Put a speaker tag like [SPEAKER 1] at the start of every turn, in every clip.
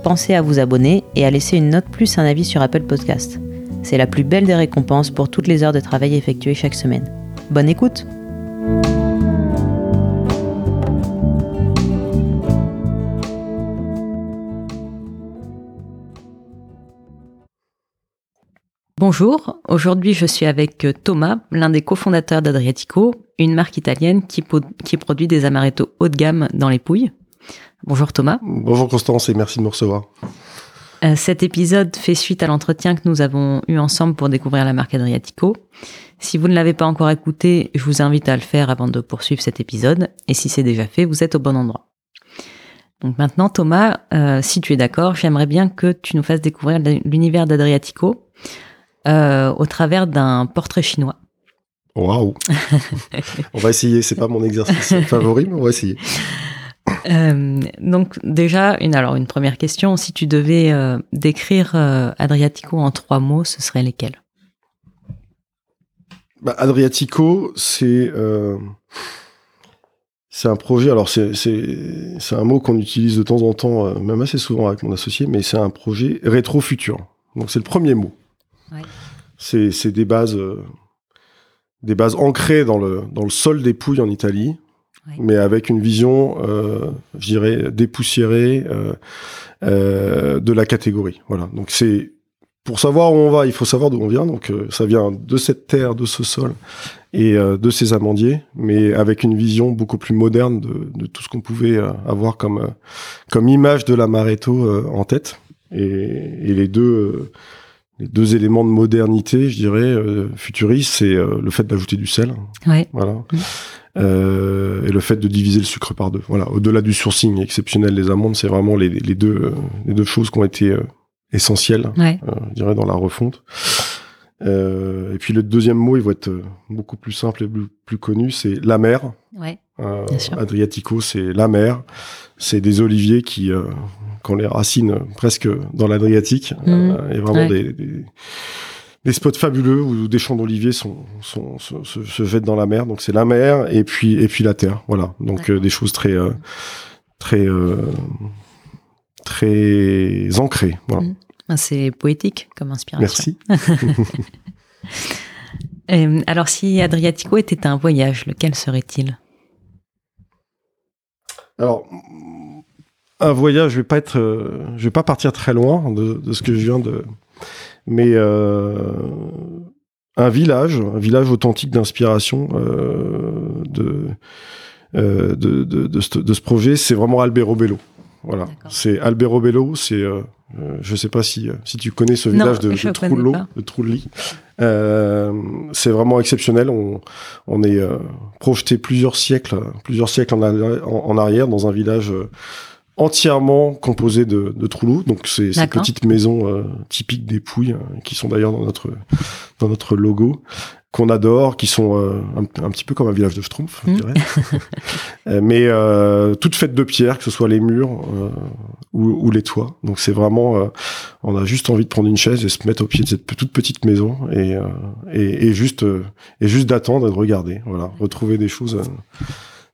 [SPEAKER 1] pensez à vous abonner et à laisser une note plus un avis sur Apple Podcast. C'est la plus belle des récompenses pour toutes les heures de travail effectuées chaque semaine. Bonne écoute Bonjour, aujourd'hui je suis avec Thomas, l'un des cofondateurs d'Adriatico, une marque italienne qui, qui produit des amaretto haut de gamme dans les pouilles. Bonjour Thomas.
[SPEAKER 2] Bonjour Constance et merci de me recevoir.
[SPEAKER 1] Euh, cet épisode fait suite à l'entretien que nous avons eu ensemble pour découvrir la marque Adriatico. Si vous ne l'avez pas encore écouté, je vous invite à le faire avant de poursuivre cet épisode. Et si c'est déjà fait, vous êtes au bon endroit. Donc maintenant, Thomas, euh, si tu es d'accord, j'aimerais bien que tu nous fasses découvrir l'univers d'Adriatico euh, au travers d'un portrait chinois.
[SPEAKER 2] Waouh On va essayer, c'est pas mon exercice favori, mais on va essayer.
[SPEAKER 1] Euh, donc déjà, une, alors une première question, si tu devais euh, décrire euh, Adriatico en trois mots, ce seraient lesquels?
[SPEAKER 2] Bah, Adriatico, c'est c'est un projet, alors c'est un mot qu'on utilise de temps en temps, même assez souvent avec mon associé, mais c'est un projet rétro-futur. Donc c'est le premier mot. Ouais. C'est des bases, des bases ancrées dans le, dans le sol des Pouilles en Italie, mais avec une vision, euh, je dirais, dépoussiérée euh, euh, de la catégorie. Voilà. Donc c'est pour savoir où on va, il faut savoir d'où on vient. Donc ça vient de cette terre, de ce sol et de ces amandiers, mais avec une vision beaucoup plus moderne de, de tout ce qu'on pouvait avoir comme comme image de l'amaretto en tête. Et, et les deux les deux éléments de modernité, je dirais, euh, futuriste, c'est le fait d'ajouter du sel.
[SPEAKER 1] Ouais.
[SPEAKER 2] Voilà. Mmh. Euh, et le fait de diviser le sucre par deux. Voilà, au-delà du sourcing exceptionnel des amandes, c'est vraiment les, les, deux, euh, les deux choses qui ont été euh, essentielles, je dirais, dans la refonte. et puis le deuxième mot, il va être beaucoup plus simple et plus, connu, c'est la mer.
[SPEAKER 1] Ouais,
[SPEAKER 2] Adriatico, c'est la mer. C'est des oliviers qui, quand les racines presque dans l'Adriatique, mmh. et vraiment des, des des spots fabuleux où des champs d'oliviers sont, sont, se, se, jettent dans la mer. Donc c'est la mer et puis et puis la terre. Voilà. Donc euh, des choses très euh, très euh, très ancrées. Voilà.
[SPEAKER 1] Mmh. Ah, c'est poétique comme inspiration.
[SPEAKER 2] Merci.
[SPEAKER 1] alors si Adriatico était un voyage, lequel serait-il?
[SPEAKER 2] Alors un voyage, je vais pas être, je vais pas partir très loin de, de ce que je viens de mais euh, un village, un village authentique d'inspiration euh, de, euh, de, de, de, ce, de, ce, projet, c'est vraiment Alberobello. Voilà, c'est Alberobello, c'est euh, je sais pas si, si tu connais ce village de, de Trullo, de Trulli. Euh, c'est vraiment exceptionnel. On, on est projeté plusieurs siècles, plusieurs siècles en, en, en, arrière dans un village entièrement composé de, de donc ces, ces petites maisons euh, typiques des Pouilles, euh, qui sont d'ailleurs dans notre dans notre logo, qu'on adore, qui sont euh, un, petit peu comme un village de Schtroumpf, je hmm. dirais, mais toutes faites de pierre, que ce soit les murs ou, ou, les toits. Donc c'est vraiment, on a juste envie de prendre une chaise et se mettre au pied de cette toute petite maison et et, et, juste et juste d'attendre et de regarder, voilà, retrouver des choses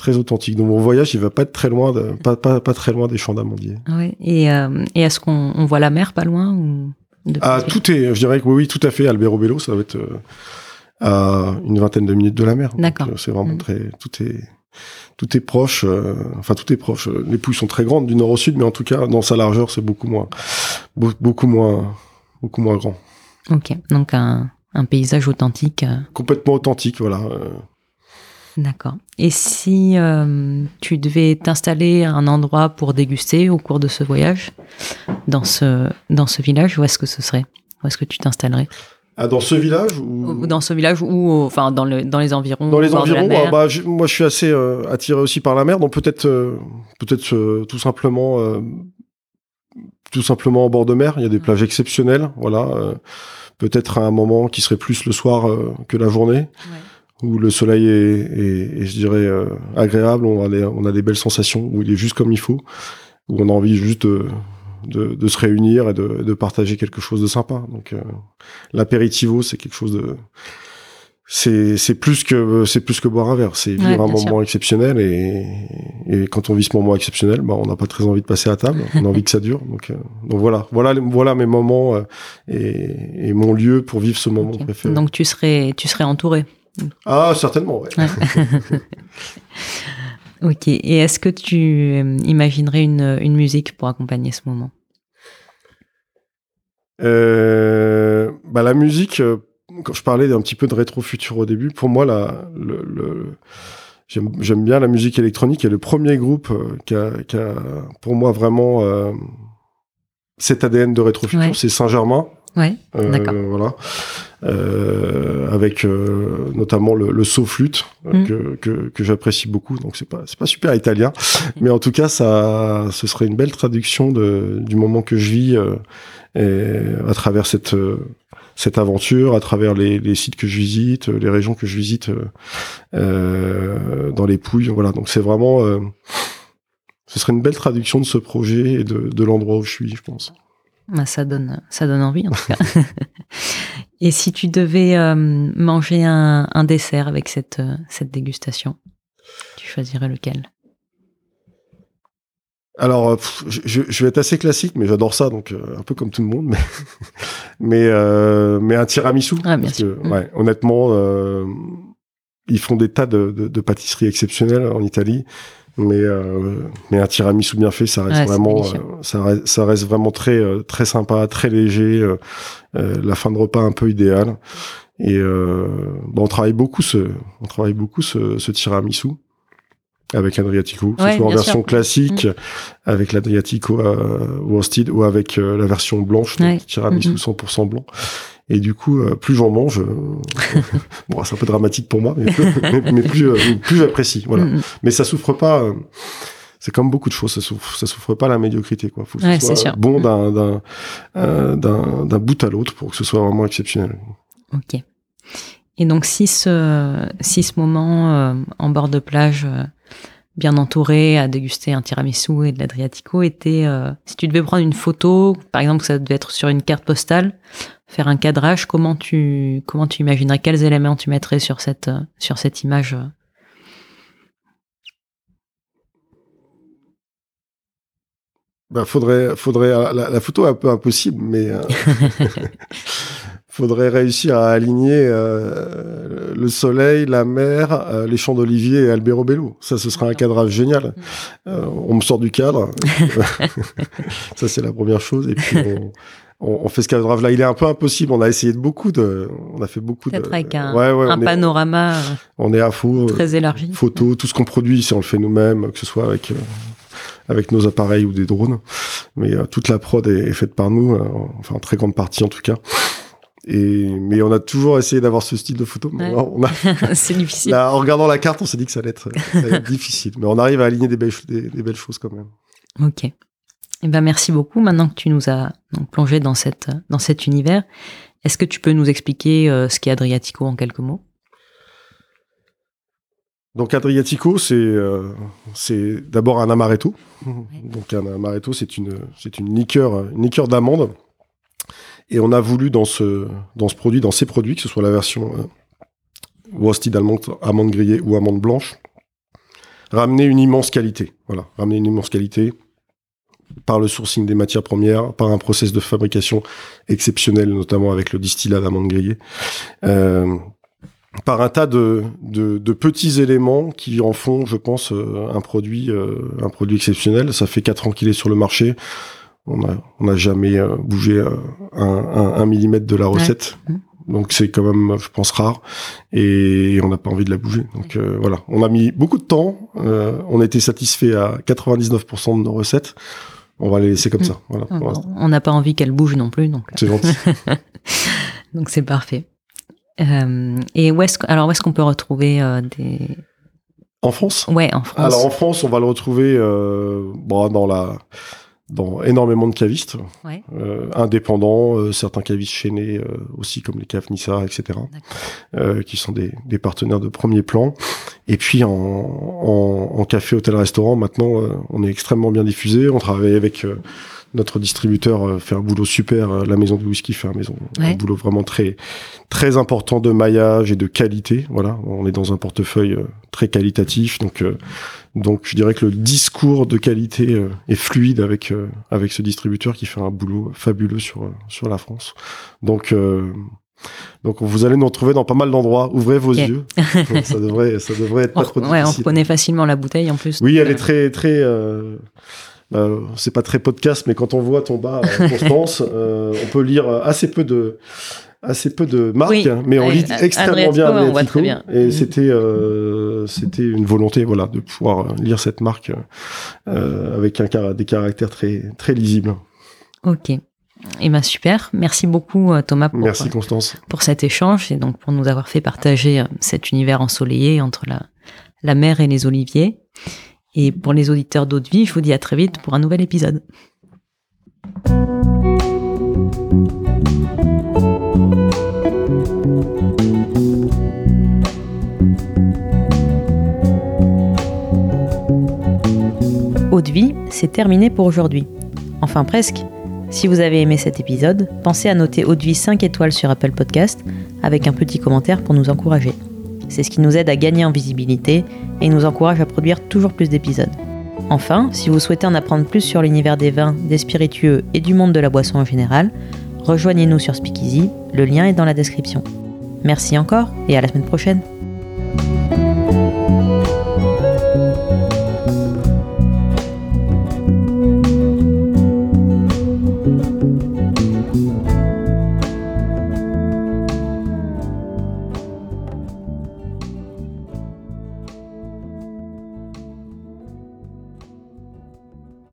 [SPEAKER 2] très authentique. Donc mon voyage, il va pas être très loin, de, pas, pas, pas très loin des champs d'amandiers.
[SPEAKER 1] Oui. Et, euh, et est-ce qu'on on voit la mer pas loin ou
[SPEAKER 2] Ah, tout est, je dirais que oui, oui, tout à fait. Albero ça va être euh, à une vingtaine de minutes de la mer.
[SPEAKER 1] D'accord.
[SPEAKER 2] Euh, c'est vraiment mm. très, tout est, tout est proche. enfin, tout est proche. Les pouilles sont très grandes du nord au sud, mais en tout cas, dans sa largeur, c'est beaucoup moins, beaucoup moins, beaucoup moins grand.
[SPEAKER 1] Ok. Donc un, un paysage authentique.
[SPEAKER 2] Complètement authentique, voilà.
[SPEAKER 1] D'accord. Et si euh, tu devais t'installer à un endroit pour déguster au cours de ce voyage, dans ce, dans ce village, où est-ce que ce serait? Où est-ce que tu t'installerais?
[SPEAKER 2] Ah, dans ce village ou...
[SPEAKER 1] Dans ce village ou enfin dans, le, dans les environs
[SPEAKER 2] Dans les environs, bah, bah moi je suis assez euh, attiré aussi par la mer, donc peut-être euh, peut-être tout simplement tout simplement en bord de mer. Il y a des plages exceptionnelles, voilà. euh, Peut-être à un moment qui serait plus le soir euh, que la journée, où le soleil est, est- est, je dirais, euh, agréable. On a, des, on a des belles sensations, où il est juste comme il faut, où on a envie juste de, de, de se réunir et de, de partager quelque chose de sympa. Donc, euh, l'apéritivo, c'est quelque chose de c'est c'est plus que c'est plus que boire un verre c'est
[SPEAKER 1] Ouais,
[SPEAKER 2] vivre un moment exceptionnel et, et quand on vit ce moment exceptionnel bah on n'a pas très envie de passer à table on a envie que ça dure donc euh, donc voilà voilà voilà mes moments euh, et, et mon lieu pour vivre ce moment
[SPEAKER 1] Ok.
[SPEAKER 2] préféré
[SPEAKER 1] Donc tu serais, tu serais entouré.
[SPEAKER 2] Ah certainement ouais.
[SPEAKER 1] Ok. Et est-ce que tu euh, imaginerais une, une musique pour accompagner ce moment?
[SPEAKER 2] Euh, bah la musique euh, quand je parlais d'un petit peu de rétro futur au début pour moi la le, le- j'aime j'aime bien la musique électronique et le premier groupe qui a, qui a pour moi vraiment euh, cet ADN de rétro futur
[SPEAKER 1] Ouais.
[SPEAKER 2] c'est Saint-Germain
[SPEAKER 1] Ouais.
[SPEAKER 2] Euh,
[SPEAKER 1] D'accord.
[SPEAKER 2] Voilà. Euh, avec euh, notamment le, le saut flûte
[SPEAKER 1] Mm.
[SPEAKER 2] que, que, que j'apprécie beaucoup. Donc c'est pas c'est pas super italien, mais en tout cas ça ce serait une belle traduction de, du moment que je vis euh, et à travers cette cette aventure, à travers les, les sites que je visite, les régions que je visite dans les Pouilles. Voilà. Donc c'est vraiment ce serait une belle traduction de ce projet et de, de l'endroit où je suis, je pense.
[SPEAKER 1] Bah, ça donne, ça donne envie en tout cas. Et si tu devais euh, manger un, un dessert avec cette, euh, cette dégustation, tu choisirais lequel?
[SPEAKER 2] Alors, euh, je, vais être assez classique, mais j'adore ça, donc euh, un peu comme tout le monde. Mais, mais, euh, mais un tiramisu.
[SPEAKER 1] Ah, bien
[SPEAKER 2] parce
[SPEAKER 1] sûr.
[SPEAKER 2] que, ouais, honnêtement, euh, ils font des tas de, de, de pâtisseries exceptionnelles en Italie. Mais, euh, mais un tiramisu bien fait, ça reste
[SPEAKER 1] Ouais,
[SPEAKER 2] vraiment, euh, ça reste, ça reste vraiment très, euh, très sympa, très léger. euh, la fin de repas un peu idéale. Et euh, bon, on travaille beaucoup ce, on travaille beaucoup ce, ce tiramisu avec Adriatico, que
[SPEAKER 1] Ouais,
[SPEAKER 2] ce soit en version
[SPEAKER 1] sûr. Mm.
[SPEAKER 2] classique avec l'Adriatico euh, roasted ou avec euh, la version blanche, donc
[SPEAKER 1] Ouais.
[SPEAKER 2] tiramisu
[SPEAKER 1] Mhm.
[SPEAKER 2] 100% blanc. Et du coup, euh, plus j'en mange, euh, bon, c'est un peu dramatique pour moi, mais, plus- mais- mais plus, euh, plus j'apprécie. Voilà.
[SPEAKER 1] Mm, mm.
[SPEAKER 2] Mais ça souffre pas. c'est comme beaucoup de choses, ça souffre, ça souffre pas la médiocrité, quoi. Faut que
[SPEAKER 1] Ouais,
[SPEAKER 2] ce soit bon
[SPEAKER 1] Mm.
[SPEAKER 2] d'un, d'un, euh, d'un, d'un bout à l'autre pour que ce soit vraiment exceptionnel.
[SPEAKER 1] Ok. Et donc, si ce, si ce moment euh, en bord de plage, euh, bien entouré, à déguster un tiramisu et de l'Adriatico, était, si tu devais prendre une photo, par exemple, ça devait être sur une carte postale, faire un cadrage, comment tu, comment tu imaginerais, quels éléments tu mettrais sur cette, sur cette image?
[SPEAKER 2] Bah, faudrait, faudrait, euh, la, la photo est un peu impossible, mais euh, faudrait réussir à aligner euh, le soleil, la mer, euh, les champs d'olivier et Albero Bello. Ça, ce serait un cadrage génial. Euh, on me sort du cadre. ça, c'est la première chose. Et puis, on, on, on fait ce cadrage-là. Il est un peu impossible. On a essayé de beaucoup de, on a fait beaucoup de.
[SPEAKER 1] Peut-être avec un,
[SPEAKER 2] Ouais, ouais,
[SPEAKER 1] un
[SPEAKER 2] on
[SPEAKER 1] panorama euh,
[SPEAKER 2] on est à fond. euh,
[SPEAKER 1] très élargi.
[SPEAKER 2] photos, tout ce qu'on produit, si on le fait nous-mêmes, que ce soit avec euh, avec nos appareils ou des drones. Mais euh, toute la prod est, est faite par nous, euh, enfin en très grande partie en tout cas. Et mais on a toujours essayé d'avoir ce style de photo.
[SPEAKER 1] Ouais.
[SPEAKER 2] on a-
[SPEAKER 1] C'est difficile.
[SPEAKER 2] là, en regardant la carte, on s'est dit que ça allait être, ça allait être difficile. Mais on arrive à aligner des belles, des, des belles choses quand même.
[SPEAKER 1] Ok. Eh ben merci beaucoup. Maintenant que tu nous as donc, plongé dans, cette, dans cet univers, est-ce que tu peux nous expliquer euh, ce qu'est Adriatico en quelques mots?
[SPEAKER 2] Donc Adriatico, c'est euh, c'est d'abord un amaretto. Donc un amaretto, c'est une c'est une liqueur une liqueur d'amande. Et on a voulu dans ce dans ce produit, dans ces produits, que ce soit la version euh, roasted amande grillée ou amande blanche, ramener une immense qualité. Voilà, ramener une immense qualité par le sourcing des matières premières, par un process de fabrication exceptionnel, notamment avec le distillat d'amande grillée. Euh, par un tas de, de, de petits éléments qui en font, je pense, euh, un produit, euh, un produit exceptionnel. Ça fait quatre ans qu'il est sur le marché. On n'a on n'a jamais euh, bougé un, un, un millimètre de la recette.
[SPEAKER 1] Mhm.
[SPEAKER 2] Donc c'est quand même, je pense, rare. Et on n'a pas envie de la bouger. Donc euh, voilà, on a mis beaucoup de temps. euh, on a été satisfait à 99% de nos recettes. On va les laisser comme ça. Voilà, l'instant.
[SPEAKER 1] On n'a pas envie qu'elle bouge non plus, donc
[SPEAKER 2] C'est gentil.
[SPEAKER 1] donc c'est parfait. Euh, et où est-ce alors où est-ce qu'on peut retrouver euh, des
[SPEAKER 2] En France?
[SPEAKER 1] Ouais en France
[SPEAKER 2] Alors en France, on va le retrouver euh, bon, dans la dans énormément de cavistes, indépendants, certains cavistes chaînés aussi comme les caves Nissa, etc., qui sont des, des, partenaires de premier plan. Et puis en, en, en café, hôtel, restaurant, maintenant, on est extrêmement bien diffusé. On travaille avec notre distributeur euh, fait un boulot super. Euh, la maison de whisky fait un, maison, un boulot vraiment très très important de maillage et de qualité. Voilà, on est dans un portefeuille euh, très qualitatif, donc donc je dirais que le discours de qualité est fluide avec avec ce distributeur qui fait un boulot fabuleux sur sur la France. Donc donc vous allez nous retrouver dans pas mal d'endroits. Ouvrez vos yeux. ça devrait ça devrait être pas trop
[SPEAKER 1] difficile. Ouais, on reconnaît facilement la bouteille en plus.
[SPEAKER 2] Oui, elle est très très euh, c'est pas très podcast, mais quand on voit ton bas euh, Constance, euh, on peut lire assez peu de assez peu de marques, mais on lit extrêmement bien Adriatico. Bien. Et mm. c'était c'était une volonté, voilà, de pouvoir lire cette marque avec un des caractères très très lisibles.
[SPEAKER 1] Ok. Et eh ben super, merci beaucoup Thomas
[SPEAKER 2] pour, merci, Constance.
[SPEAKER 1] pour cet échange et donc pour nous avoir fait partager cet univers ensoleillé entre la, la mer et les oliviers. Et pour les auditeurs vie, je vous dis à très vite pour un nouvel épisode. Vie, c'est terminé pour aujourd'hui. Enfin presque. Si vous avez aimé cet épisode, pensez à noter Eau de vie 5 étoiles sur Apple Podcast avec un petit commentaire pour nous encourager. C'est ce qui nous aide à gagner en visibilité et nous encourage à produire toujours plus d'épisodes. Enfin, si vous souhaitez en apprendre plus sur l'univers des vins, des spiritueux et du monde de la boisson en général, rejoignez-nous sur Speakeasy, le lien est dans la description. Merci encore et à la semaine prochaine.